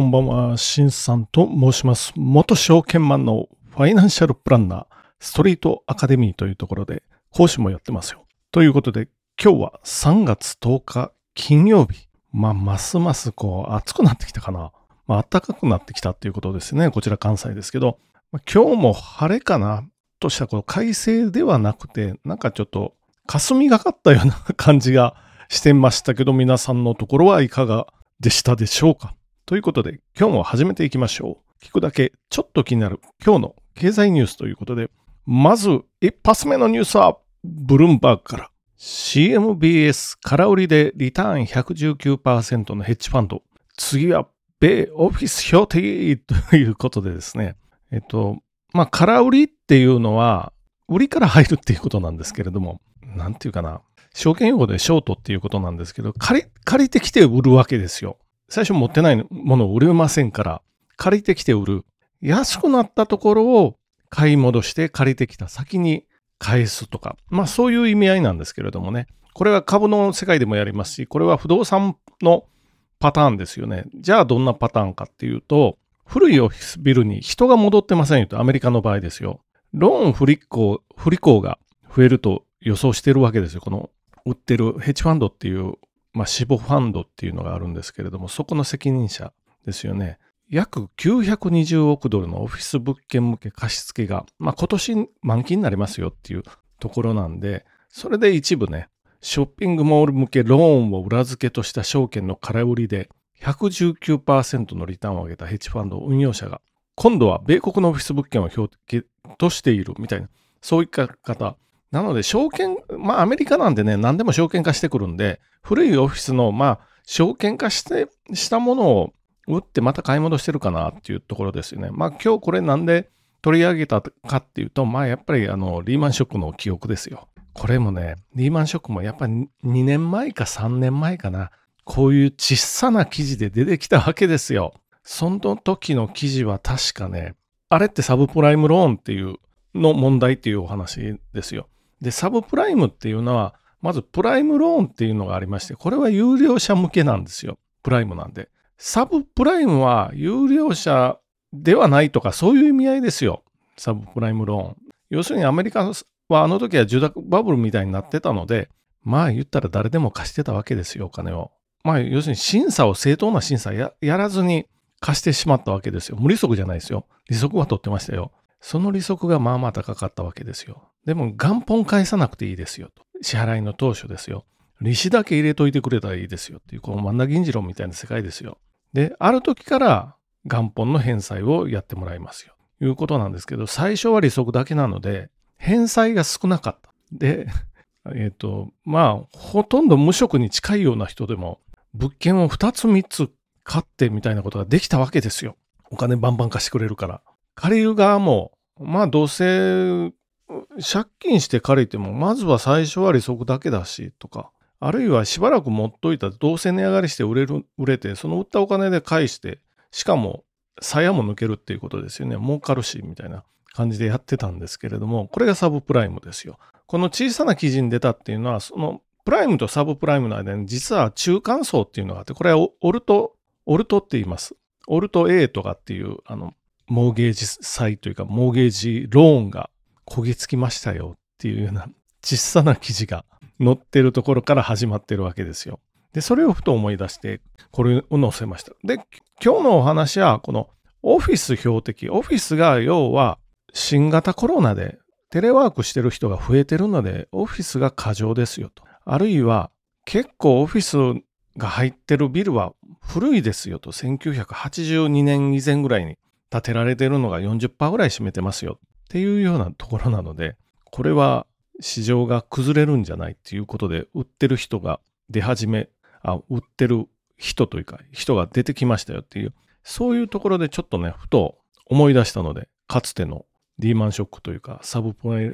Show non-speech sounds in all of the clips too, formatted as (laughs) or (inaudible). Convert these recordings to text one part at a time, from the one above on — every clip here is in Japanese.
こんばんは、しんさんと申します。元証券マンのファイナンシャルプランナー、ストリートアカデミーというところで講師もやってますよ。ということで、今日は3月10日金曜日。まあ、ますますこう、暑くなってきたかな。まあ、暖かくなってきたっていうことですね。こちら関西ですけど、まあ、今日も晴れかなとしたこの快晴ではなくて、なんかちょっと霞がかったような感じがしてましたけど、皆さんのところはいかがでしたでしょうかということで、今日も始めていきましょう。聞くだけちょっと気になる今日の経済ニュースということで、まず一発目のニュースは、ブルームバーグから CMBS 空売りでリターン119%のヘッジファンド。次は米オフィス標的ということでですね。えっと、まあ、空売りっていうのは、売りから入るっていうことなんですけれども、なんていうかな。証券用語でショートっていうことなんですけど、借り、借りてきて売るわけですよ。最初持ってないものを売れませんから、借りてきて売る。安くなったところを買い戻して借りてきた先に返すとか、まあそういう意味合いなんですけれどもね。これは株の世界でもやりますし、これは不動産のパターンですよね。じゃあどんなパターンかっていうと、古いオフィスビルに人が戻ってませんよと、アメリカの場合ですよ。ローン不履行、不履行が増えると予想してるわけですよ。この売ってるヘッジファンドっていう、まあ、死亡ファンドっていうのがあるんですけれども、そこの責任者ですよね。約920億ドルのオフィス物件向け貸付が、まあ、今年満期になりますよっていうところなんで、それで一部ね、ショッピングモール向けローンを裏付けとした証券の空売りで119%のリターンを上げたヘッジファンド運用者が、今度は米国のオフィス物件を標的としているみたいな、そういった方。なので、証券、まあアメリカなんでね、何でも証券化してくるんで、古いオフィスの、まあ、証券化して、したものを売ってまた買い戻してるかなっていうところですよね。まあ今日これなんで取り上げたかっていうと、まあやっぱりあのリーマンショックの記憶ですよ。これもね、リーマンショックもやっぱり2年前か3年前かな。こういう小さな記事で出てきたわけですよ。その時の記事は確かね、あれってサブプライムローンっていうの問題っていうお話ですよ。で、サブプライムっていうのは、まずプライムローンっていうのがありまして、これは有料者向けなんですよ。プライムなんで。サブプライムは有料者ではないとか、そういう意味合いですよ。サブプライムローン。要するにアメリカはあの時は住宅バブルみたいになってたので、まあ言ったら誰でも貸してたわけですよ、お金を。まあ要するに審査を正当な審査やらずに貸してしまったわけですよ。無利息じゃないですよ。利息は取ってましたよ。その利息がまあまあ高かったわけですよ。でも元本返さなくていいですよと。支払いの当初ですよ。利子だけ入れといてくれたらいいですよっていう、この万田銀次郎みたいな世界ですよ。で、ある時から元本の返済をやってもらいますよ。いうことなんですけど、最初は利息だけなので、返済が少なかった。で、(laughs) えっ、ー、と、まあ、ほとんど無職に近いような人でも、物件を2つ3つ買ってみたいなことができたわけですよ。お金バンバン貸してくれるから。借りる側も、まあどうせ借金して借りても、まずは最初は利息だけだし、とか、あるいはしばらく持っといたらどうせ値上がりして売れる、売れて、その売ったお金で返して、しかも、鞘も抜けるっていうことですよね。儲かるし、みたいな感じでやってたんですけれども、これがサブプライムですよ。この小さな記事に出たっていうのは、そのプライムとサブプライムの間に実は中間層っていうのがあって、これはオルト、オルトって言います。オルト A とかっていう、あの、モーゲージ債というか、モーゲージローンが焦げつきましたよっていうような小さな記事が載ってるところから始まってるわけですよ。で、それをふと思い出して、これを載せました。で、今日のお話は、このオフィス標的。オフィスが要は新型コロナでテレワークしてる人が増えてるので、オフィスが過剰ですよと。あるいは、結構オフィスが入ってるビルは古いですよと。1982年以前ぐらいに建てられてるのが40%ぐらい占めてますよっていうようなところなので、これは市場が崩れるんじゃないっていうことで、売ってる人が出始め、あ、売ってる人というか、人が出てきましたよっていう、そういうところでちょっとね、ふと思い出したので、かつてのリーマンショックというか、サブプライ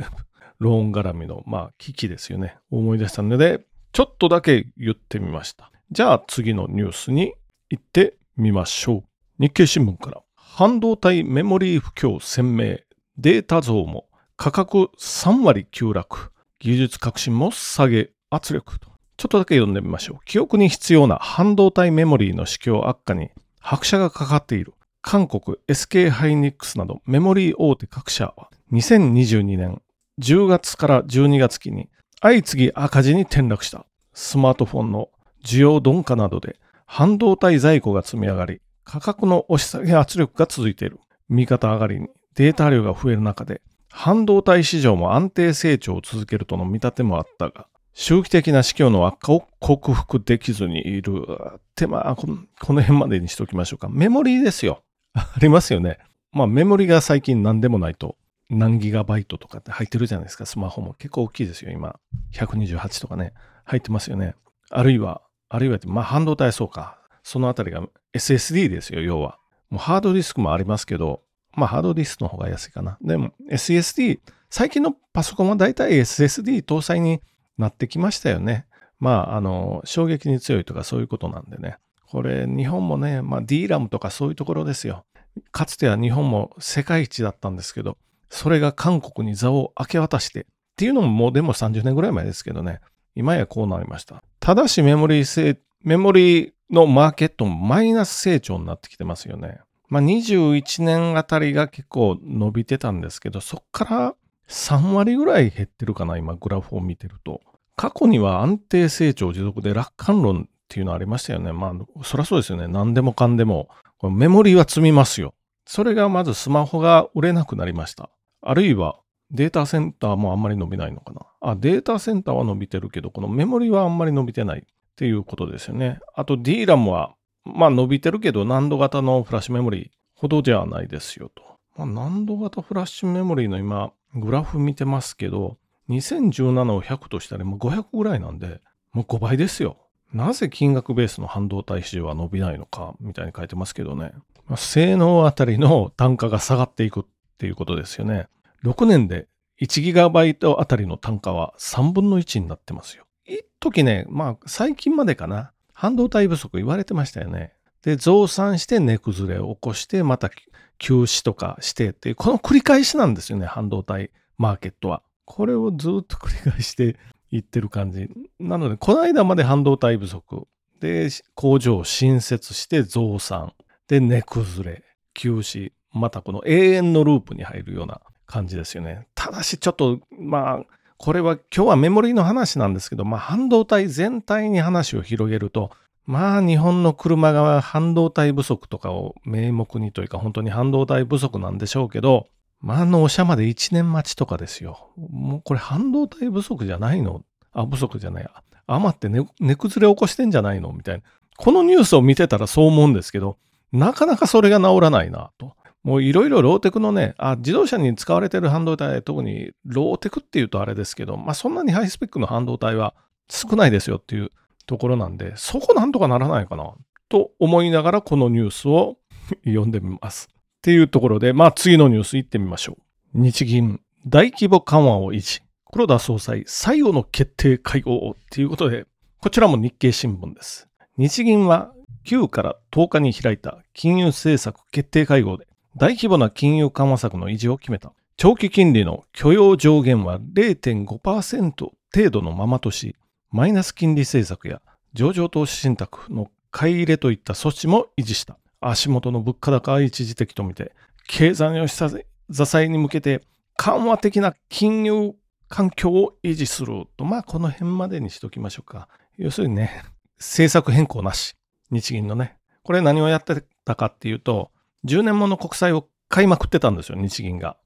ローン絡みの、まあ、危機ですよね。思い出したので、ちょっとだけ言ってみました。じゃあ次のニュースに行ってみましょう。日経新聞から、半導体メモリー不況鮮明、データ増も。価格3割急落、技術革新も下げ圧力と。ちょっとだけ読んでみましょう。記憶に必要な半導体メモリーの市況悪化に拍車がかかっている。韓国 SK ハイニックスなどメモリー大手各社は。2022年10月から12月期に相次ぎ赤字に転落した。スマートフォンの需要鈍化などで半導体在庫が積み上がり価格の押し下げ圧力が続いている右肩上がりにデータ量が増える中で半導体市場も安定成長を続けるとの見立てもあったが周期的な市況の悪化を克服できずにいる。ってまあこの、辺までにしておきましょうか。メモリーですよ。ありますよね。まあメモリが最近何でもないと何ギガバイトとかって入ってるじゃないですか。スマホも結構大きいですよ。今。128とかね。入ってますよね。あるいは、あるいは、まあ半導体そうか。そのあたりが SSD ですよ、要は。もうハードディスクもありますけど、まあハードディスクの方が安いかな。でも SSD、最近のパソコンはだいたい SSD 搭載になってきましたよね。まあ、あの、衝撃に強いとかそういうことなんでね。これ、日本もね、まあ、DRAM とかそういうところですよ。かつては日本も世界一だったんですけど、それが韓国に座を明け渡して、っていうのももうでも30年ぐらい前ですけどね。今やこうなりました。ただしメモリー性メモリーのマーケットもマイナス成長になってきてますよね。まあ、21年あたりが結構伸びてたんですけど、そっから3割ぐらい減ってるかな、今グラフを見てると。過去には安定成長持続で楽観論っていうのありましたよね。まあ、そりゃそうですよね。何でもかんでも。メモリーは積みますよ。それがまずスマホが売れなくなりました。あるいはデータセンターもあんまり伸びないのかな。あ、データセンターは伸びてるけど、このメモリーはあんまり伸びてないっていうことですよね。あと DRAM は、まあ伸びてるけど、難度型のフラッシュメモリーほどじゃないですよと。まあ、難度型フラッシュメモリーの今、グラフ見てますけど、2017を100としたらもう500ぐらいなんで、もう5倍ですよ。なぜ金額ベースの半導体市場は伸びないのか、みたいに書いてますけどね。まあ、性能あたりの単価が下がっていくっていうことですよね。6年で 1GB あたりの単価は3分の1になってますよ。一時ね、まあ最近までかな、半導体不足言われてましたよね。で、増産して値崩れを起こして、また休止とかしてっていう、この繰り返しなんですよね、半導体マーケットは。これをずっと繰り返していってる感じ。なので、この間まで半導体不足。で、工場を新設して増産。で、値崩れ、休止。またこの永遠のループに入るような感じですよね。ただし、ちょっと、まあ、これは今日はメモリーの話なんですけど、まあ、半導体全体に話を広げると、まあ日本の車が半導体不足とかを名目にというか本当に半導体不足なんでしょうけど、まあ納車まで1年待ちとかですよ。もうこれ半導体不足じゃないの？あ、不足じゃない。余って値、ね、崩れ起こしてんじゃないの？みたいな。このニュースを見てたらそう思うんですけど、なかなかそれが治らないなと。もういろいろローテクのね、あ、自動車に使われてる半導体、特にローテクっていうとあれですけど、まあそんなにハイスペックの半導体は少ないですよっていうところなんで、そこなんとかならないかなと思いながらこのニュースを (laughs) 読んでみます。っていうところで、まあ次のニュース行ってみましょう。日銀大規模緩和を維持。黒田総裁最後の決定会合ということで、こちらも日経新聞です。日銀は9から10日に開いた金融政策決定会合で大規模な金融緩和策の維持を決めた。長期金利の許容上限は0.5%程度のままとし、マイナス金利政策や上場投資信託の買い入れといった措置も維持した。足元の物価高は一時的とみて、経済の支えに向けて緩和的な金融環境を維持すると、まあこの辺までにしときましょうか。要するにね、政策変更なし。日銀のね。これ何をやってたかっていうと、10年もの国債を買いまくってたんですよ、日銀が。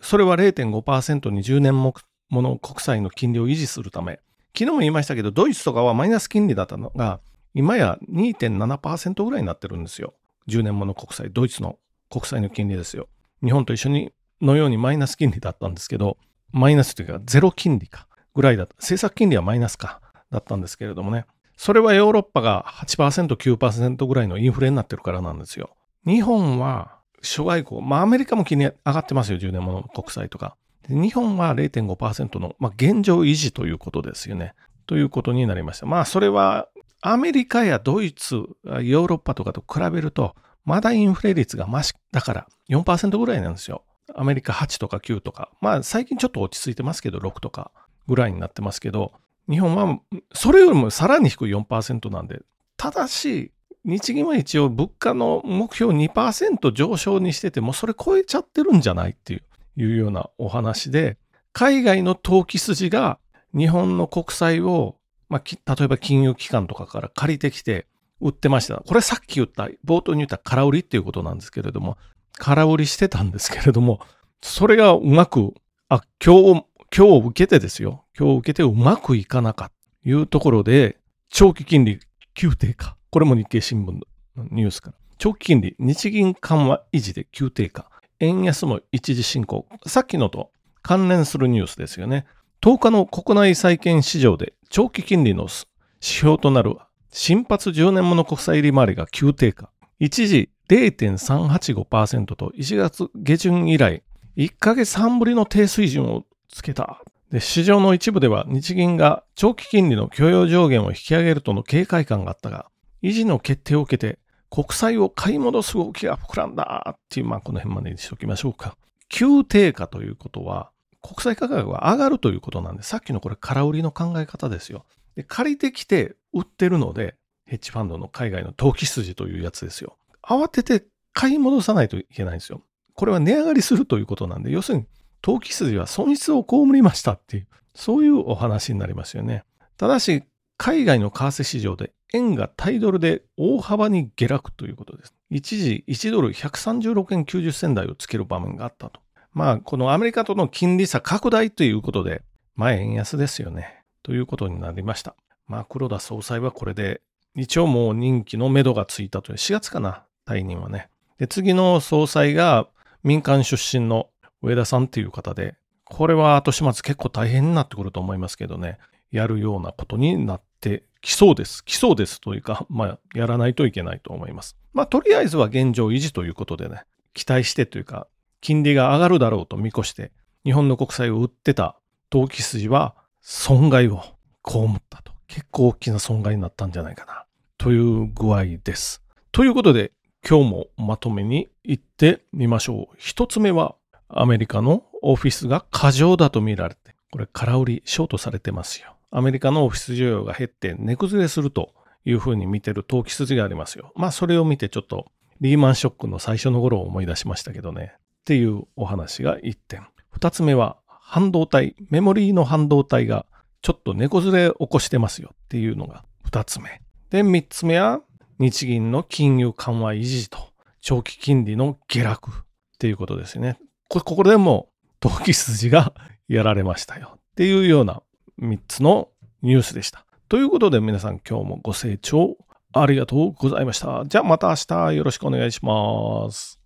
それは0.5%に10年もの国債の金利を維持するため、昨日も言いましたけど、ドイツとかはマイナス金利だったのが、今や2.7%ぐらいになってるんですよ。10年もの国債、ドイツの国債の金利ですよ。日本と一緒にのようにマイナス金利だったんですけど、マイナスというかゼロ金利かぐらいだった。政策金利はマイナスかだったんですけれどもね。それはヨーロッパが8%、9%ぐらいのインフレになってるからなんですよ。日本は諸外国、まあアメリカも金利上がってますよ、10年もの国債とか。日本は0.5%の、まあ、現状維持ということですよね。ということになりました。まあそれはアメリカやドイツ、ヨーロッパとかと比べると、まだインフレ率がマシだから4%ぐらいなんですよ。アメリカ8とか9とか。まあ最近ちょっと落ち着いてますけど、6とかぐらいになってますけど、日本はそれよりもさらに低い4%なんで、ただし、日銀は一応物価の目標2%上昇にしててもうそれ超えちゃってるんじゃないっていうようなお話で、海外の投機筋が日本の国債を、まあ、例えば金融機関とかから借りてきて売ってました。これさっき言った、冒頭に言った空売りっていうことなんですけれども、空売りしてたんですけれども、それがうまく、あ、今日、今日受けてですよ。今日受けてうまくいかなかというところで、長期金利急低下。これも日経新聞のニュースから。長期金利、日銀緩和維持で急低下。円安も一時進行。さっきのと関連するニュースですよね。10日の国内債券市場で長期金利の指標となる新発10年もの国債利回りが急低下。一時0.385%と1月下旬以来1ヶ月半ぶりの低水準をつけた。で市場の一部では日銀が長期金利の許容上限を引き上げるとの警戒感があったが、維持の決定を受けて国債を買い戻す動きが膨らんだっていう、まあこの辺までにしておきましょうか。急低下ということは、国債価格が上がるということなんで、さっきのこれ空売りの考え方ですよ。で借りてきて売ってるので、ヘッジファンドの海外の投機筋というやつですよ。慌てて買い戻さないといけないんですよ。これは値上がりするということなんで、要するに投機筋は損失を被りましたっていう、そういうお話になりますよね。ただし、海外の為替市場で円がタイドルで大幅に下落ということです。一時1ドル136円90銭台をつける場面があったと。まあ、このアメリカとの金利差拡大ということで、まあ円安ですよね。ということになりました。まあ黒田総裁はこれで、一応もう任期の目処がついたという、4月かな、退任はね。で、次の総裁が民間出身の上田さんっていう方で、これは後始末結構大変になってくると思いますけどね、やるようなことになってきそうです。来そうですというか、(laughs) まあ、やらないといけないと思います。まあ、とりあえずは現状維持ということでね、期待してというか、金利が上がるだろうと見越して、日本の国債を売ってた投機筋は損害を被ったと。結構大きな損害になったんじゃないかな。という具合です。ということで、今日もまとめに行ってみましょう。一つ目は、アメリカのオフィスが過剰だと見られて、これ空売り、ショートされてますよ。アメリカのオフィス需要が減って値崩れするというふうに見てる投機筋がありますよ。まあそれを見てちょっとリーマンショックの最初の頃を思い出しましたけどね。っていうお話が1点。2つ目は半導体、メモリーの半導体がちょっと値崩れ起こしてますよっていうのが2つ目。で、3つ目は日銀の金融緩和維持と長期金利の下落っていうことですね。ここでも投機筋がやられましたよっていうような3つのニュースでした。ということで皆さん今日もご清聴ありがとうございました。じゃあまた明日よろしくお願いします。